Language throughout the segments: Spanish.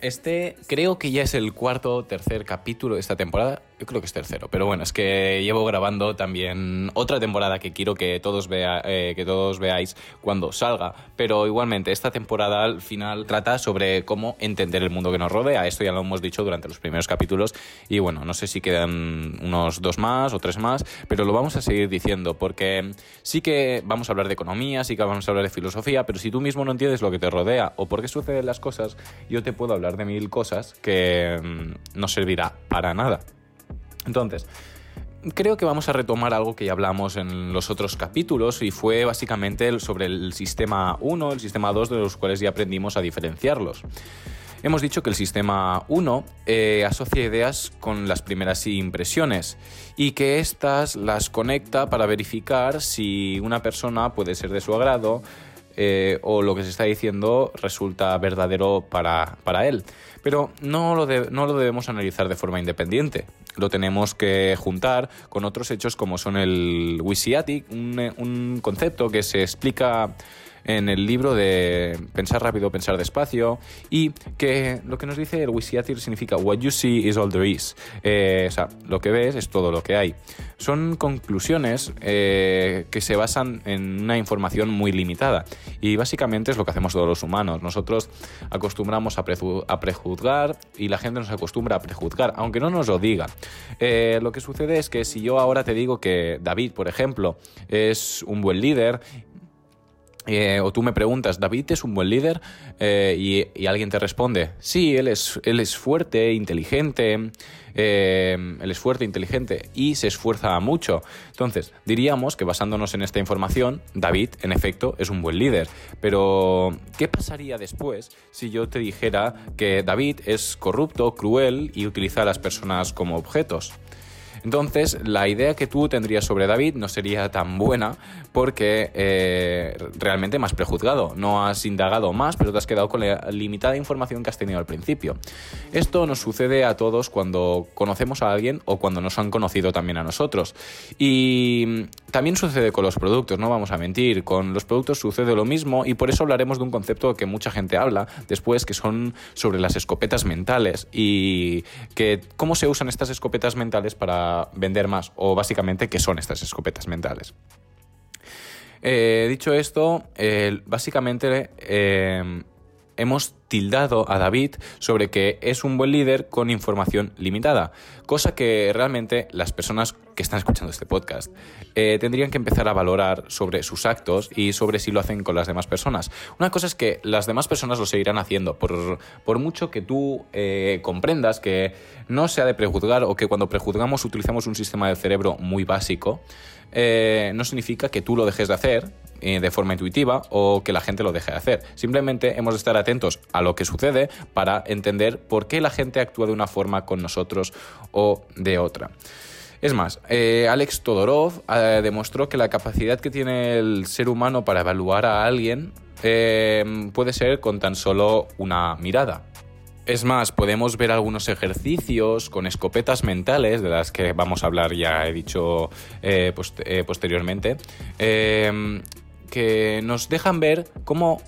Este creo que ya es el cuarto o tercer capítulo de esta temporada. Yo creo que es tercero, pero bueno, es que llevo grabando también otra temporada que quiero que todos, vea, eh, que todos veáis cuando salga. Pero igualmente, esta temporada al final trata sobre cómo entender el mundo que nos rodea. Esto ya lo hemos dicho durante los primeros capítulos. Y bueno, no sé si quedan unos dos más o tres más, pero lo vamos a seguir diciendo porque sí que vamos a hablar de economía, sí que vamos a hablar de filosofía, pero si tú mismo no entiendes lo que te rodea o por qué suceden las cosas, yo te puedo hablar de mil cosas que mm, no servirá para nada. Entonces, creo que vamos a retomar algo que ya hablamos en los otros capítulos y fue básicamente sobre el sistema 1, el sistema 2, de los cuales ya aprendimos a diferenciarlos. Hemos dicho que el sistema 1 eh, asocia ideas con las primeras impresiones y que éstas las conecta para verificar si una persona puede ser de su agrado eh, o lo que se está diciendo resulta verdadero para, para él. Pero no lo, no lo debemos analizar de forma independiente. Lo tenemos que juntar con otros hechos como son el Wisiatic, un, un concepto que se explica en el libro de Pensar rápido, pensar despacio, y que lo que nos dice el Wisiatir significa What you see is all there is. Eh, o sea, lo que ves es todo lo que hay. Son conclusiones eh, que se basan en una información muy limitada, y básicamente es lo que hacemos todos los humanos. Nosotros acostumbramos a, prejuzgar y la gente nos acostumbra a prejuzgar, aunque no nos lo diga. Eh, lo que sucede es que si yo ahora te digo que David, por ejemplo, es un buen líder eh, o tú me preguntas, ¿David es un buen líder? Eh, y, alguien te responde, sí, él es, él es fuerte, inteligente, eh, él es fuerte, inteligente y se esfuerza mucho. Entonces, diríamos que basándonos en esta información, David, en efecto, es un buen líder. Pero, ¿qué pasaría después si yo te dijera que David es corrupto, cruel y utiliza a las personas como objetos? Entonces, la idea que tú tendrías sobre David no sería tan buena porque eh, realmente más prejuzgado. No has indagado más, pero te has quedado con la limitada información que has tenido al principio. Esto nos sucede a todos cuando conocemos a alguien o cuando nos han conocido también a nosotros. Y también sucede con los productos, no vamos a mentir. Con los productos sucede lo mismo y por eso hablaremos de un concepto que mucha gente habla después, que son sobre las escopetas mentales y que cómo se usan estas escopetas mentales para vender más o básicamente qué son estas escopetas mentales. Eh, dicho esto, básicamente eh, hemos tildado a David sobre que es un buen líder con información limitada, cosa que realmente las personas que están escuchando este podcast eh, tendrían que empezar a valorar sobre sus actos y sobre si lo hacen con las demás personas. Una cosa es que las demás personas lo seguirán haciendo, por, por mucho que tú eh, comprendas que no se ha de prejuzgar o que cuando prejuzgamos utilizamos un sistema del cerebro muy básico, eh, no significa que tú lo dejes de hacer eh, de forma intuitiva o que la gente lo deje de hacer. Simplemente hemos de estar atentos a lo que sucede para entender por qué la gente actúa de una forma con nosotros o de otra. Es más, eh, Alex Todorov demostró que la capacidad que tiene el ser humano para evaluar a alguien puede ser con tan solo una mirada. Es más, podemos ver algunos ejercicios con escopetas mentales, de las que vamos a hablar ya he dicho eh, eh, posteriormente, eh, que nos dejan ver cómo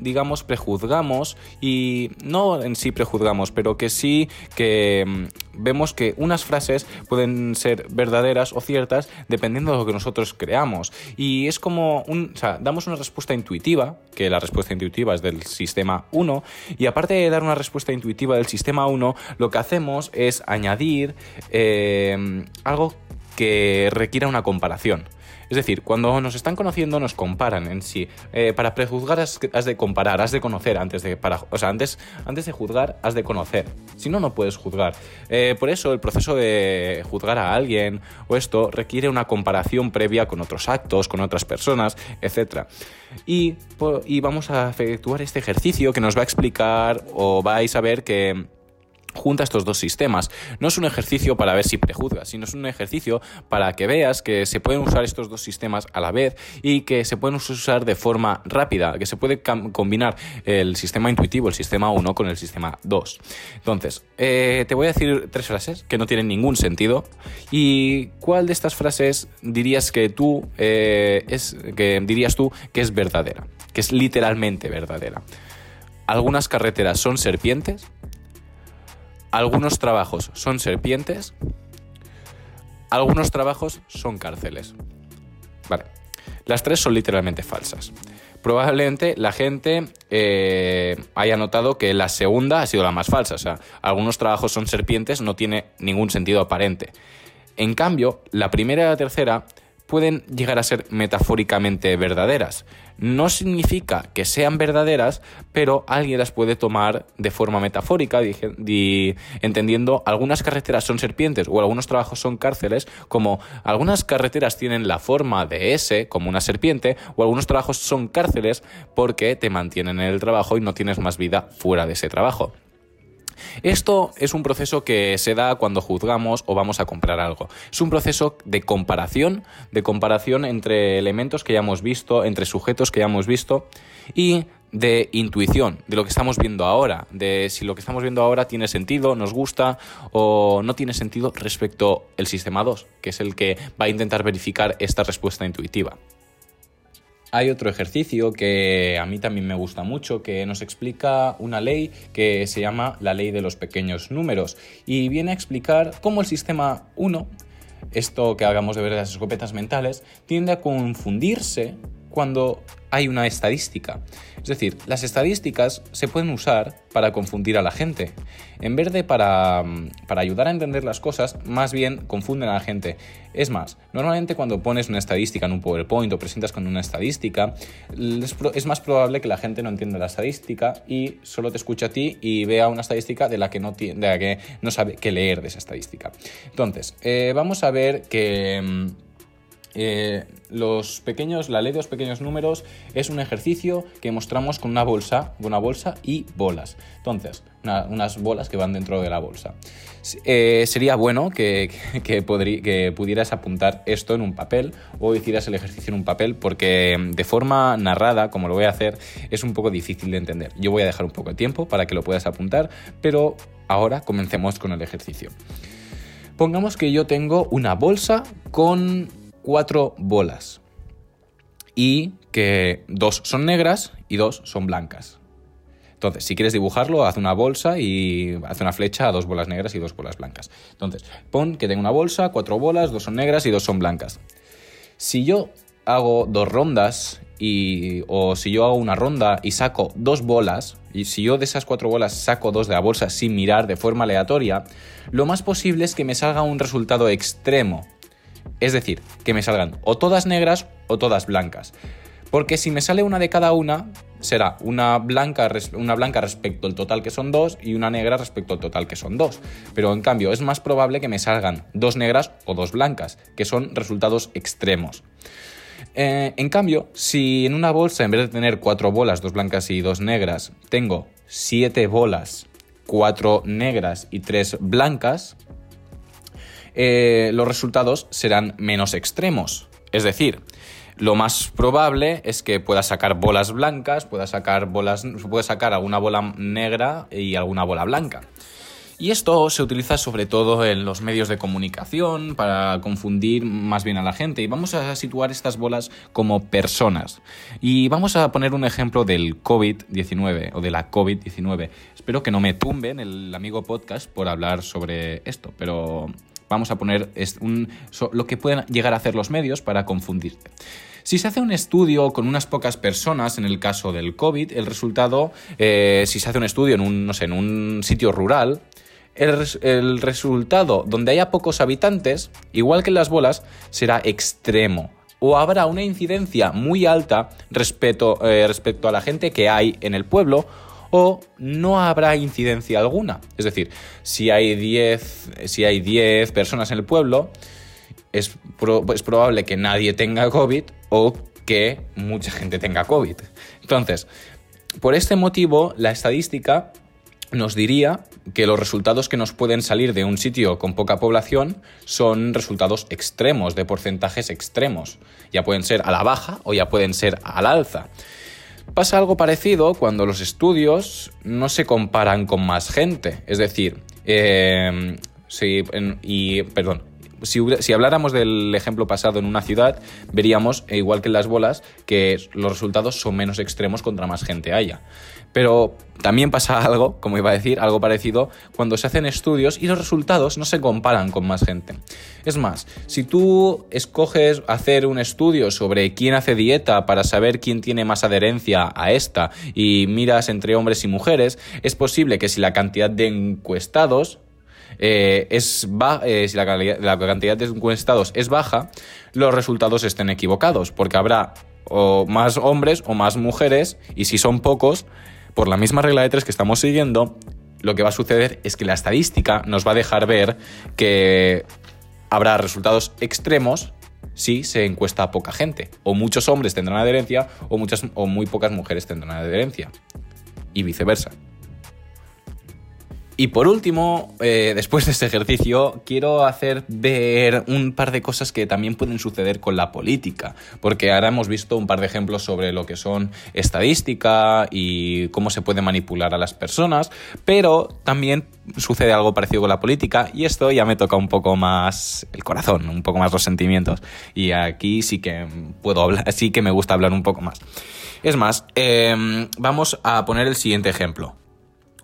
digamos, prejuzgamos y no en sí prejuzgamos, pero que sí que mm, vemos que unas frases pueden ser verdaderas o ciertas dependiendo de lo que nosotros creamos. Y es como un, o sea, damos una respuesta intuitiva, que la respuesta intuitiva es del sistema 1, y aparte de dar una respuesta intuitiva del sistema 1, lo que hacemos es añadir eh, algo que requiera una comparación. Es decir, cuando nos están conociendo nos comparan en sí. Eh, para prejuzgar has, de comparar, has de conocer antes de... O sea, antes, antes de juzgar has de conocer. Si no, no puedes juzgar. Eh, por eso el proceso de juzgar a alguien o esto requiere una comparación previa con otros actos, con otras personas, etc. Y, y vamos a efectuar este ejercicio que nos va a explicar o vais a ver que junta estos dos sistemas. No es un ejercicio para ver si prejuzgas, sino es un ejercicio para que veas que se pueden usar estos dos sistemas a la vez y que se pueden usar de forma rápida, que se puede combinar el sistema intuitivo, el sistema 1 con el sistema 2. Entonces, eh, te voy a decir tres frases que no tienen ningún sentido y cuál de estas frases dirías que tú eh, es que dirías tú que es verdadera que es literalmente verdadera. Algunas carreteras son serpientes, algunos trabajos son serpientes, algunos trabajos son cárceles. Vale, las tres son literalmente falsas. Probablemente la gente eh, haya notado que la segunda ha sido la más falsa. O sea, algunos trabajos son serpientes, no tiene ningún sentido aparente. En cambio, la primera y la tercera pueden llegar a ser metafóricamente verdaderas. No significa que sean verdaderas, pero alguien las puede tomar de forma metafórica, entendiendo algunas carreteras son serpientes o algunos trabajos son cárceles, como algunas carreteras tienen la forma de S, como una serpiente, o algunos trabajos son cárceles porque te mantienen en el trabajo y no tienes más vida fuera de ese trabajo. Esto es un proceso que se da cuando juzgamos o vamos a comprar algo. Es un proceso de comparación, de comparación entre elementos que ya hemos visto, entre sujetos que ya hemos visto y de intuición, de lo que estamos viendo ahora, de si lo que estamos viendo ahora tiene sentido, nos gusta o no tiene sentido respecto al sistema 2, que es el que va a intentar verificar esta respuesta intuitiva. Hay otro ejercicio que a mí también me gusta mucho, que nos explica una ley que se llama la ley de los pequeños números y viene a explicar cómo el sistema 1, esto que hagamos de ver las escopetas mentales, tiende a confundirse cuando hay una estadística. Es decir, las estadísticas se pueden usar para confundir a la gente. En vez de para, mm, para, ayudar a entender las cosas, más bien confunden a la gente. Es más, normalmente cuando pones una estadística en un PowerPoint o presentas con una estadística, es más probable que la gente no entienda la estadística y solo te escuche a ti y vea una estadística de la que no, de la que no sabe qué leer de esa estadística. Entonces, eh, vamos a ver que mm, eh, los pequeños, la ley de los pequeños números es un ejercicio que mostramos con una bolsa, una bolsa y bolas. Entonces, unas bolas que van dentro de la bolsa. Eh, sería bueno que, que, pudieras apuntar esto en un papel o hicieras el ejercicio en un papel porque de forma narrada, como lo voy a hacer, es un poco difícil de entender. Yo voy a dejar un poco de tiempo para que lo puedas apuntar, pero ahora comencemos con el ejercicio. Pongamos que yo tengo una bolsa con cuatro bolas y que dos son negras y dos son blancas. Entonces, si quieres dibujarlo, haz una bolsa y haz una flecha a dos bolas negras y dos bolas blancas. Entonces, pon que tengo una bolsa, cuatro bolas, dos son negras y dos son blancas. Si yo hago dos rondas y, o si yo hago una ronda y saco dos bolas, y si yo de esas cuatro bolas saco dos de la bolsa sin mirar de forma aleatoria, lo más posible es que me salga un resultado extremo. Es decir, que me salgan o todas negras o todas blancas. Porque si me sale una de cada una, será una blanca, una blanca respecto al total que son dos y una negra respecto al total que son dos. Pero en cambio es más probable que me salgan dos negras o dos blancas, que son resultados extremos. Eh, en cambio, si en una bolsa, en vez de tener cuatro bolas, dos blancas y dos negras, tengo siete bolas, cuatro negras y tres blancas, eh, los resultados serán menos extremos. Es decir, lo más probable es que pueda sacar bolas blancas, pueda sacar bolas, puede sacar alguna bola negra y alguna bola blanca. Y esto se utiliza sobre todo en los medios de comunicación para confundir más bien a la gente. Y vamos a situar estas bolas como personas. Y vamos a poner un ejemplo del COVID-19 o de la COVID-19. Espero que no me tumben el amigo podcast por hablar sobre esto, pero Vamos a poner lo que pueden llegar a hacer los medios para confundirte. Si se hace un estudio con unas pocas personas, en el caso del COVID, el resultado, eh, si se hace un estudio en un, en un sitio rural, el, resultado donde haya pocos habitantes, igual que en las bolas, será extremo. O habrá una incidencia muy alta respecto, eh, respecto a la gente que hay en el pueblo no habrá incidencia alguna. Es decir, si hay 10 si hay personas en el pueblo, es, es probable que nadie tenga COVID o que mucha gente tenga COVID. Entonces, por este motivo, la estadística nos diría que los resultados que nos pueden salir de un sitio con poca población son resultados extremos, de porcentajes extremos. Ya pueden ser a la baja o ya pueden ser al alza. Pasa algo parecido cuando los estudios no se comparan con más gente. Es decir, em, y, perdón, si, si, habláramos del ejemplo pasado en una ciudad, veríamos, e igual que en las bolas, que los resultados son menos extremos contra más gente haya. Pero también pasa algo, como iba a decir, algo parecido, cuando se hacen estudios y los resultados no se comparan con más gente. Es más, si tú escoges hacer un estudio sobre quién hace dieta para saber quién tiene más adherencia a esta y miras entre hombres y mujeres, es posible que si la cantidad de encuestados eh, es eh, si la, cantidad de encuestados es baja, los resultados estén equivocados, porque habrá más hombres o más mujeres, y si son pocos, por la misma regla de tres que estamos siguiendo, lo que va a suceder es que la estadística nos va a dejar ver que habrá resultados extremos si se encuesta a poca gente. O muchos hombres tendrán adherencia o, muchas, o muy pocas mujeres tendrán adherencia. Y viceversa. Y por último, eh, después de este ejercicio, quiero hacer ver un par de cosas que también pueden suceder con la política, porque ahora hemos visto un par de ejemplos sobre lo que son estadística y cómo se puede manipular a las personas, pero también sucede algo parecido con la política y esto ya me toca un poco más el corazón, un poco más los sentimientos y aquí sí que puedo hablar, sí que me gusta hablar un poco más. Es más, em, vamos a poner el siguiente ejemplo.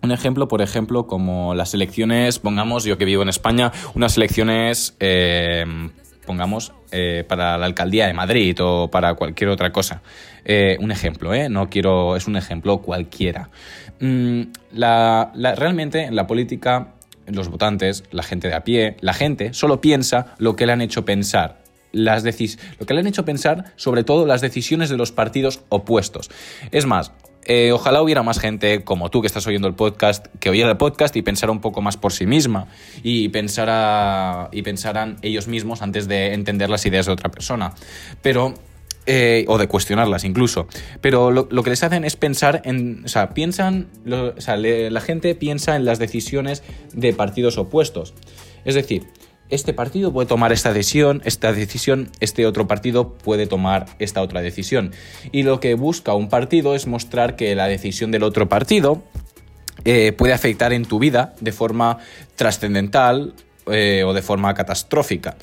Un ejemplo, por ejemplo, como las elecciones, pongamos, yo que vivo en España, unas elecciones, eh, pongamos, eh, para la alcaldía de Madrid o para cualquier otra cosa. Eh, un ejemplo, ¿eh? No quiero, es un ejemplo cualquiera. Mm, realmente en la política, los votantes, la gente de a pie, la gente solo piensa lo que le han hecho pensar las lo que le han hecho pensar sobre todo las decisiones de los partidos opuestos. Es más, eh, ojalá hubiera más gente como tú que estás oyendo el podcast, que oyera el podcast y pensara un poco más por sí misma y, pensara, y pensaran ellos mismos antes de entender las ideas de otra persona. Pero eh, o de cuestionarlas incluso. Pero lo, que les hacen es pensar en. O sea, piensan. o sea, la gente piensa en las decisiones de partidos opuestos. Es decir, este partido puede tomar esta decisión, esta decisión, este otro partido puede tomar esta otra decisión. Y lo que busca un partido es mostrar que la decisión del otro partido eh, puede afectar en tu vida de forma trascendental eh, o de forma catastrófica.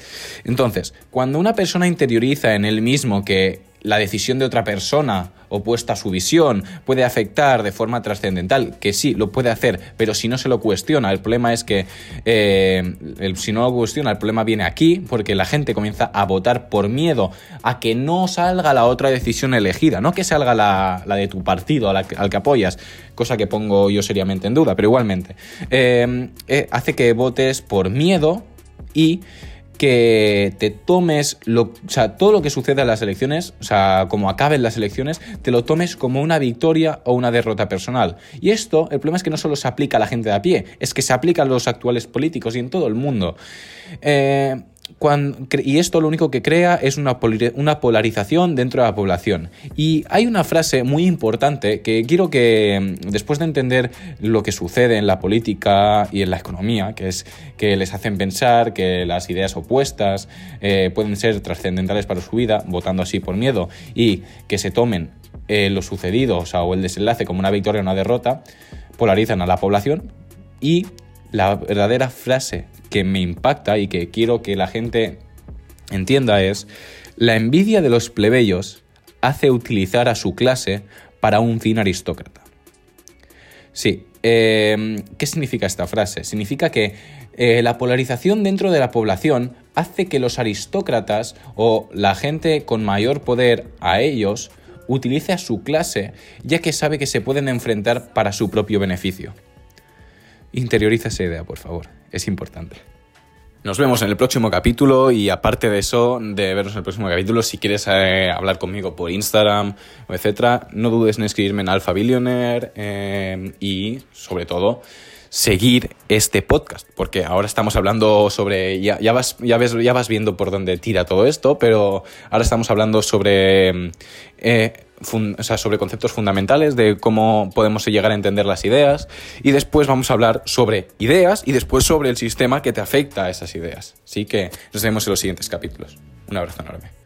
Entonces, cuando una persona interioriza en él mismo que la decisión de otra persona opuesta a su visión puede afectar de forma trascendental, que sí, lo puede hacer, pero si no se lo cuestiona, el problema es que eh, si no lo cuestiona, el problema viene aquí, porque la gente comienza a votar por miedo a que no salga la otra decisión elegida, no que salga la, de tu partido al que apoyas, cosa que pongo yo seriamente en duda, pero igualmente, eh, eh, hace que votes por miedo y que te tomes lo, o sea, todo lo que suceda en las elecciones, o sea, como acaben las elecciones, te lo tomes como una victoria o una derrota personal. Y esto, el problema es que no solo se aplica a la gente de a pie, es que se aplica a los actuales políticos y en todo el mundo. Eh, y esto lo único que crea es una, una, polarización dentro de la población. Y hay una frase muy importante que quiero que, mm, después de entender lo que sucede en la política y en la economía, que es que les hacen pensar que las ideas opuestas eh, pueden ser trascendentales para su vida, votando así por miedo, y que se tomen eh, lo sucedido o, el desenlace como una victoria o una derrota, polarizan a la población y la verdadera frase que me impacta y que quiero que la gente entienda es, la envidia de los plebeyos hace utilizar a su clase para un fin aristócrata. Sí, em, ¿qué significa esta frase? Significa que eh, la polarización dentro de la población hace que los aristócratas o la gente con mayor poder a ellos utilice a su clase ya que sabe que se pueden enfrentar para su propio beneficio. Interioriza esa idea, por favor. Es importante. Nos vemos en el próximo capítulo y aparte de eso, de vernos en el próximo capítulo, si quieres eh, hablar conmigo por Instagram, etcétera, no dudes en escribirme en Alpha Billionaire eh, y, sobre todo, seguir este podcast, porque ahora estamos hablando sobre, ya, ya, vas, ya, ves, ya vas viendo por dónde tira todo esto, pero ahora estamos hablando sobre... Eh, sobre conceptos fundamentales de cómo podemos llegar a entender las ideas y después vamos a hablar sobre ideas y después sobre el sistema que te afecta a esas ideas. Así que nos vemos en los siguientes capítulos. Un abrazo enorme.